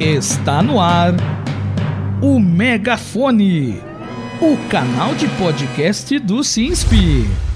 Está no ar o Megafone, o canal de podcast do SINSP.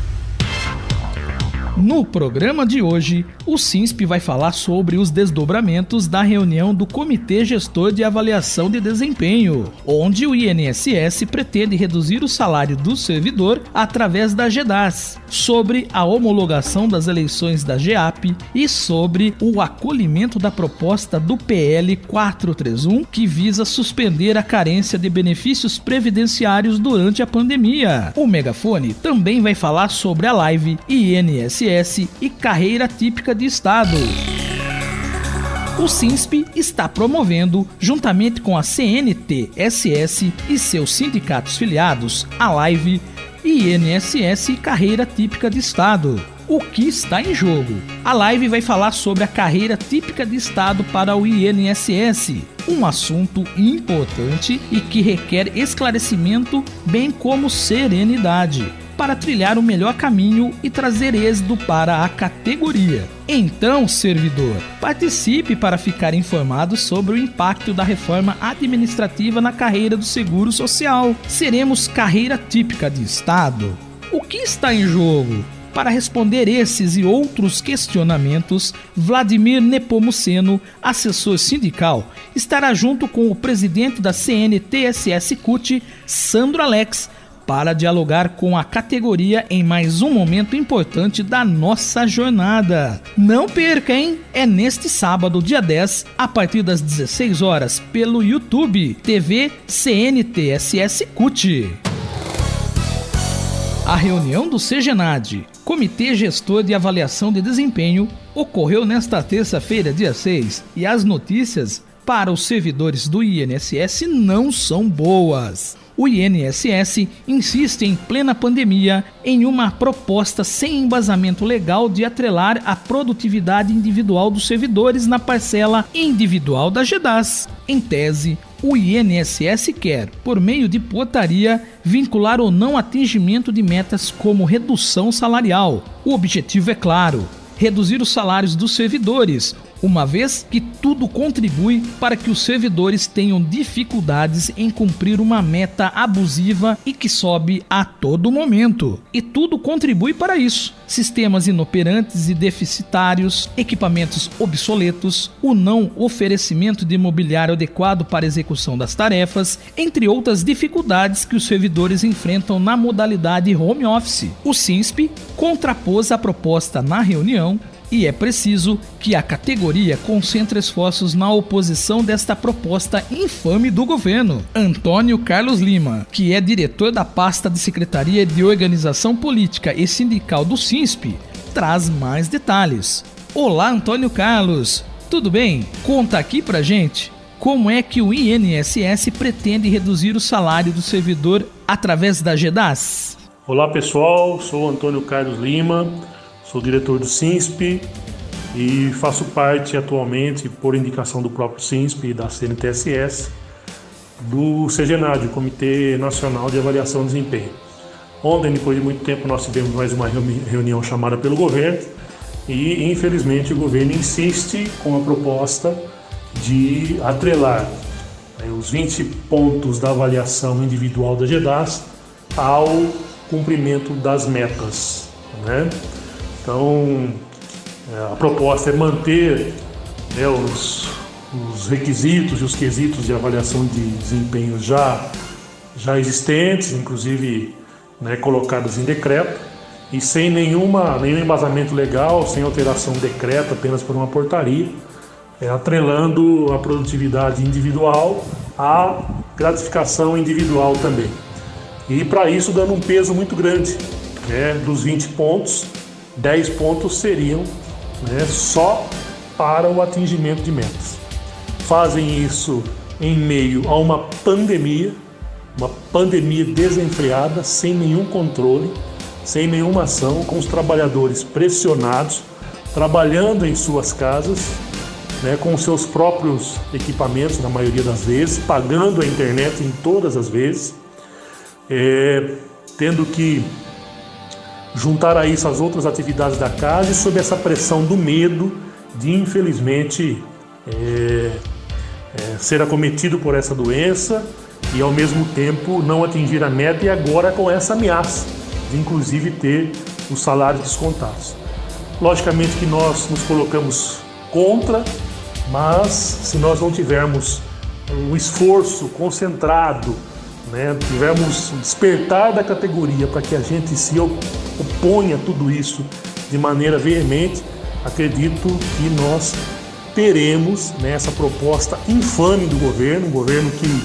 No programa de hoje, o SINSP vai falar sobre os desdobramentos da reunião do Comitê Gestor de Avaliação de Desempenho, onde o INSS pretende reduzir o salário do servidor através da GEDAS, sobre a homologação das eleições da GEAP e sobre o acolhimento da proposta do PL 431 que visa suspender a carência de benefícios previdenciários durante a pandemia. O Megafone também vai falar sobre a live INSS e carreira típica de Estado. O SINSP está promovendo, juntamente com a CNT-SS e seus sindicatos filiados, a live INSS Carreira Típica de Estado. O que está em jogo? A live vai falar sobre a carreira típica de Estado para o INSS, um assunto importante e que requer esclarecimento, bem como serenidade para trilhar o melhor caminho e trazer êxito para a categoria. Então, servidor, participe para ficar informado sobre o impacto da reforma administrativa na carreira do Seguro Social. Seremos carreira típica de Estado. O que está em jogo? Para responder esses e outros questionamentos, Vladimir Nepomuceno, assessor sindical, estará junto com o presidente da CNTSS CUT, Sandro Alex, para dialogar com a categoria em mais um momento importante da nossa jornada. Não perca, hein? É neste sábado, dia 10, a partir das 16 horas, pelo YouTube, TV CNTSS CUT. A reunião do CGNAD, Comitê Gestor de Avaliação de Desempenho, ocorreu nesta terça-feira, dia 6, e as notícias para os servidores do INSS não são boas o INSS insiste em plena pandemia em uma proposta sem embasamento legal de atrelar a produtividade individual dos servidores na parcela individual da GEDAS. Em tese, o INSS quer, por meio de portaria, vincular o não atingimento de metas como redução salarial. O objetivo é claro: reduzir os salários dos servidores, uma vez que tudo contribui para que os servidores tenham dificuldades em cumprir uma meta abusiva e que sobe a todo momento. E tudo contribui para isso. Sistemas inoperantes e deficitários, equipamentos obsoletos, o não oferecimento de mobiliário adequado para execução das tarefas, entre outras dificuldades que os servidores enfrentam na modalidade home office. O SINSP contrapôs a proposta na reunião e é preciso que a categoria concentre esforços na oposição desta proposta infame do governo. Antônio Carlos Lima, que é diretor da pasta de Secretaria de Organização Política e Sindical do SINSP, traz mais detalhes. Olá, Antônio Carlos, tudo bem? Conta aqui pra gente como é que o INSS pretende reduzir o salário do servidor através da GEDAS. Olá pessoal, sou Antônio Carlos Lima, Sou diretor do SINSP e faço parte atualmente, por indicação do próprio SINSP e da CNTSS, do CGNAD, Comitê Nacional de Avaliação de Desempenho. Ontem, depois de muito tempo, nós tivemos mais uma reunião chamada pelo governo e, infelizmente, o governo insiste com a proposta de atrelar né, os 20 pontos da avaliação individual da GEDAS ao cumprimento das metas. Né? Então, é, a proposta é manter né, os, os, requisitos e os quesitos de avaliação de desempenho já, já existentes, inclusive né, colocados em decreto, e sem nenhuma, nenhum embasamento legal, sem alteração de decreto, apenas por uma portaria, é, atrelando a produtividade individual à gratificação individual também. E para isso dando um peso muito grande né, dos 20 pontos 10 pontos seriam né, só para o atingimento de metas. Fazem isso em meio a uma pandemia, uma pandemia desenfreada, sem nenhum controle, sem nenhuma ação, com os trabalhadores pressionados, trabalhando em suas casas, né, com seus próprios equipamentos, na maioria das vezes, pagando a internet em todas as vezes, é, tendo que juntar a isso as outras atividades da casa e sob essa pressão do medo de, infelizmente, é, é, ser acometido por essa doença e ao mesmo tempo não atingir a meta e agora com essa ameaça de inclusive ter os salários descontados. Logicamente que nós nos colocamos contra, mas se nós não tivermos o esforço concentrado, né, tivermos despertar da categoria para que a gente se oponha a tudo isso de maneira veemente, acredito que nós teremos né, essa proposta infame do governo, um governo que,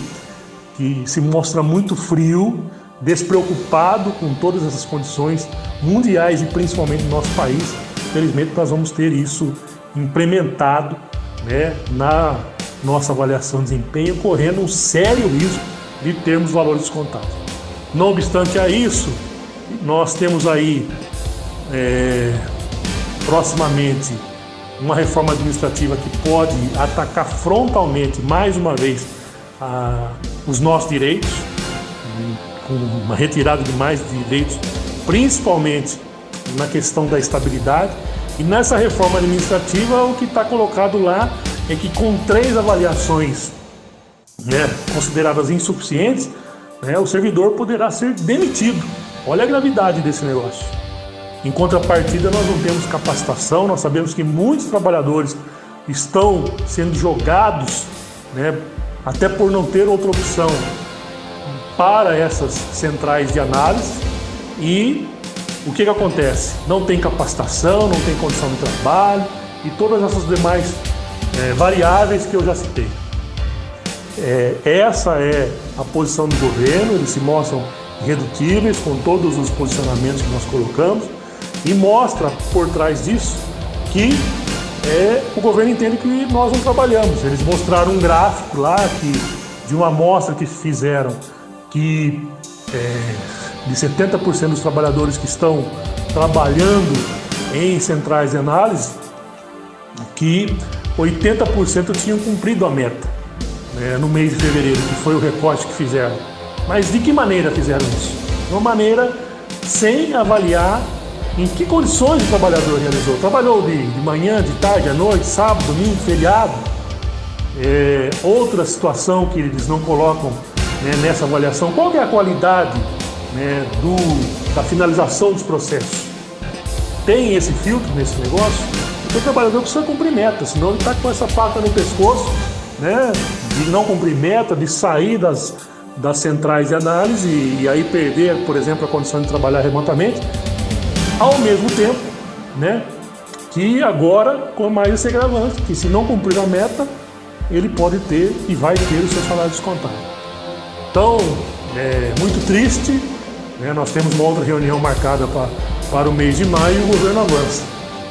que se mostra muito frio, despreocupado com todas essas condições mundiais e principalmente no nosso país. Felizmente nós vamos ter isso implementado né, na nossa avaliação de desempenho, correndo um sério risco de termos valores descontados. Não obstante a isso, nós temos aí é, proximamente uma reforma administrativa que pode atacar frontalmente, mais uma vez, a, os nossos direitos, com uma retirada de mais direitos, principalmente na questão da estabilidade. E nessa reforma administrativa, o que está colocado lá é que com três avaliações né, consideradas insuficientes, né, o servidor poderá ser demitido. Olha a gravidade desse negócio. Em contrapartida, nós não temos capacitação, nós sabemos que muitos trabalhadores estão sendo jogados, né, até por não ter outra opção, para essas centrais de análise e o que, que acontece? Não tem capacitação, não tem condição de trabalho e todas essas demais é, variáveis que eu já citei. É, essa é a posição do governo, eles se mostram irredutíveis com todos os posicionamentos que nós colocamos e mostra por trás disso que é, o governo entende que nós não trabalhamos. Eles mostraram um gráfico lá que, de uma amostra que fizeram que é, de 70% dos trabalhadores que estão trabalhando em centrais de análise, que 80% tinham cumprido a meta né, no mês de fevereiro, que foi o recorte que fizeram. Mas de que maneira fizeram isso? De uma maneira sem avaliar em que condições o trabalhador realizou. Trabalhou de, de manhã, de tarde, à noite, sábado, domingo, feriado. É, outra situação que eles não colocam né, nessa avaliação, qual é a qualidade né, do, da finalização dos processos? Tem esse filtro nesse negócio? O trabalhador precisa cumprir meta, senão ele está com essa faca no pescoço, né, de não cumprir meta, de sair das, das centrais de análise e, e aí perder, por exemplo, a condição de trabalhar remotamente, ao mesmo tempo, né, que agora com mais esse agravante, que se não cumprir a meta, ele pode ter e vai ter o seu salário descontado. Então, é muito triste. Né? Nós temos uma outra reunião marcada pra, para o mês de maio e o governo avança.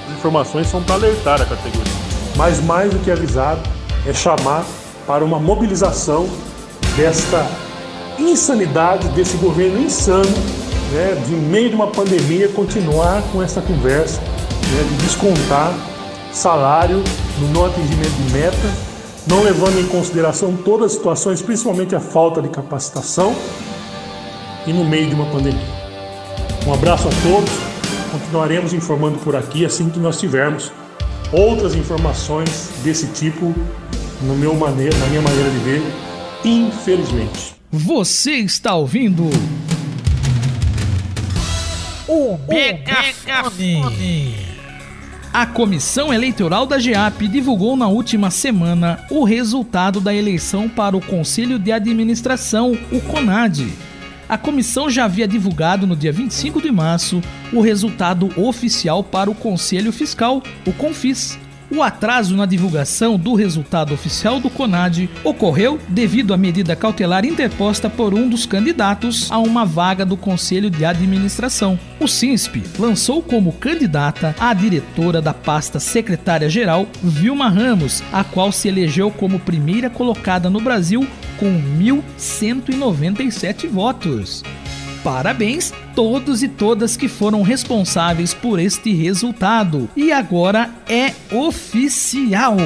As informações são para alertar a categoria. Mas mais do que avisado, é chamar para uma mobilização desta insanidade, desse governo insano, né, de meio de uma pandemia, continuar com essa conversa né, de descontar salário no não atingimento de meta não levando em consideração todas as situações, principalmente a falta de capacitação e no meio de uma pandemia. Um abraço a todos, continuaremos informando por aqui assim que nós tivermos outras informações desse tipo no meu maneira, na minha maneira de ver, infelizmente. Você está ouvindo o Megafone. A Comissão Eleitoral da GEAP divulgou na última semana o resultado da eleição para o Conselho de Administração, o CONAD. A comissão já havia divulgado no dia 25 de março o resultado oficial para o Conselho Fiscal, o CONFIS, o atraso na divulgação do resultado oficial do CONAD ocorreu devido à medida cautelar interposta por um dos candidatos a uma vaga do Conselho de Administração. O SINSP lançou como candidata a diretora da pasta secretária-geral, Vilma Ramos, a qual se elegeu como primeira colocada no Brasil com 1.197 votos. Parabéns todos e todas que foram responsáveis por este resultado. E agora é oficial.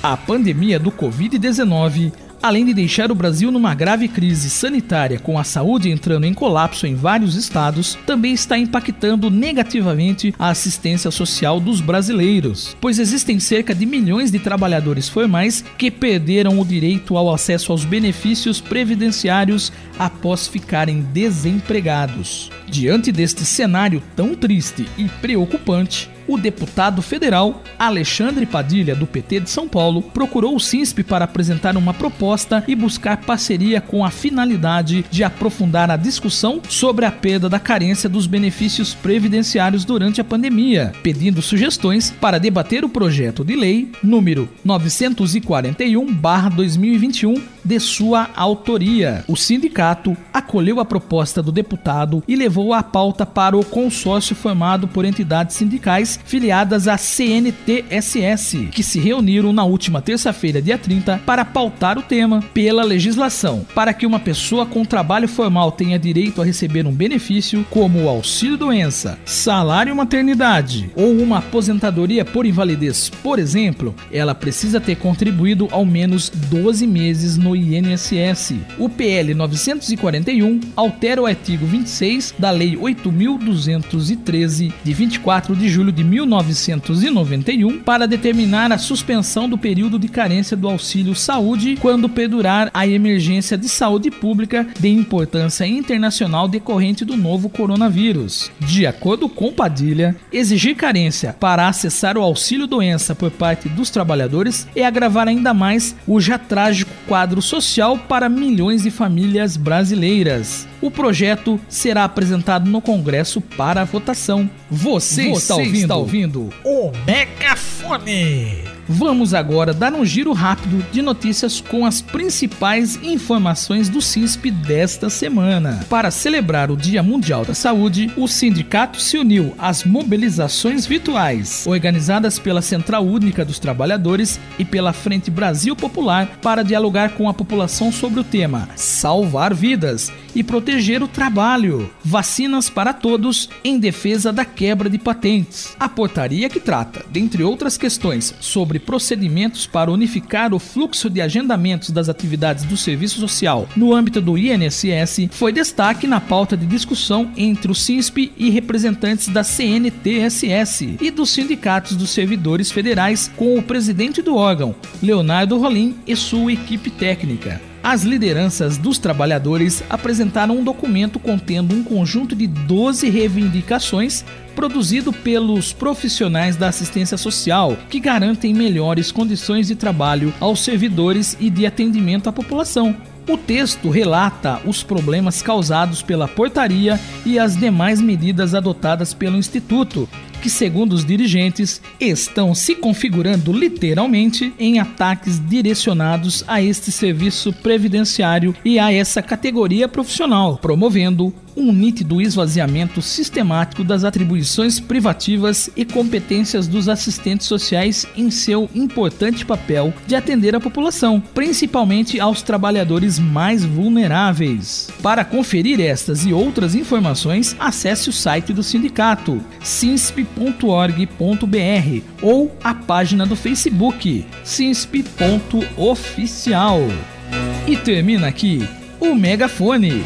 A pandemia do Covid-19 além de deixar o Brasil numa grave crise sanitária com a saúde entrando em colapso em vários estados, também está impactando negativamente a assistência social dos brasileiros, pois existem cerca de milhões de trabalhadores formais que perderam o direito ao acesso aos benefícios previdenciários após ficarem desempregados. Diante deste cenário tão triste e preocupante, o deputado federal Alexandre Padilha, do PT de São Paulo, procurou o SINSP para apresentar uma proposta e buscar parceria com a finalidade de aprofundar a discussão sobre a perda da carência dos benefícios previdenciários durante a pandemia, pedindo sugestões para debater o projeto de lei número 941/2021 de sua autoria. O sindicato acolheu a proposta do deputado e levou a pauta para o consórcio formado por entidades sindicais filiadas à CNTSS, que se reuniram na última terça-feira, dia 30, para pautar o tema pela legislação, para que uma pessoa com trabalho formal tenha direito a receber um benefício como o auxílio-doença, salário maternidade ou uma aposentadoria por invalidez, por exemplo, ela precisa ter contribuído ao menos 12 meses no INSS. O PL 941 altera o artigo 26 da Lei 8.213 de 24 de julho de 1991 para determinar a suspensão do período de carência do auxílio saúde quando perdurar a emergência de saúde pública de importância internacional decorrente do novo coronavírus. De acordo com Padilha, exigir carência para acessar o auxílio doença por parte dos trabalhadores é agravar ainda mais o já trágico quadro social para milhões de famílias brasileiras. O projeto será apresentado no Congresso para votação. Você, Você está ouvindo? Está ouvindo o Megafone. Vamos agora dar um giro rápido de notícias com as principais informações do CISP desta semana. Para celebrar o Dia Mundial da Saúde, o sindicato se uniu às mobilizações virtuais organizadas pela Central Única dos Trabalhadores e pela Frente Brasil Popular para dialogar com a população sobre o tema Salvar Vidas e proteger o trabalho. Vacinas para todos em defesa da quebra de patentes. A portaria que trata, dentre outras questões, sobre procedimentos para unificar o fluxo de agendamentos das atividades do serviço social no âmbito do INSS foi destaque na pauta de discussão entre o CISP e representantes da CNTSS e dos sindicatos dos servidores federais com o presidente do órgão, Leonardo Rolim, e sua equipe técnica. As lideranças dos trabalhadores apresentaram um documento contendo um conjunto de 12 reivindicações produzido pelos profissionais da assistência social, que garantem melhores condições de trabalho aos servidores e de atendimento à população. O texto relata os problemas causados pela portaria e as demais medidas adotadas pelo Instituto, que, segundo os dirigentes, estão se configurando literalmente em ataques direcionados a este serviço previdenciário e a essa categoria profissional, promovendo um nítido esvaziamento sistemático das atribuições privativas e competências dos assistentes sociais em seu importante papel de atender a população, principalmente aos trabalhadores mais vulneráveis. Para conferir estas e outras informações, acesse o site do sindicato sinsp.org.br ou a página do Facebook sinsp.oficial. E termina aqui o Megafone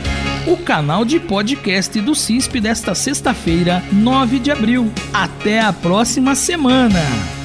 o canal de podcast do CISP desta sexta-feira, 9 de abril. Até a próxima semana!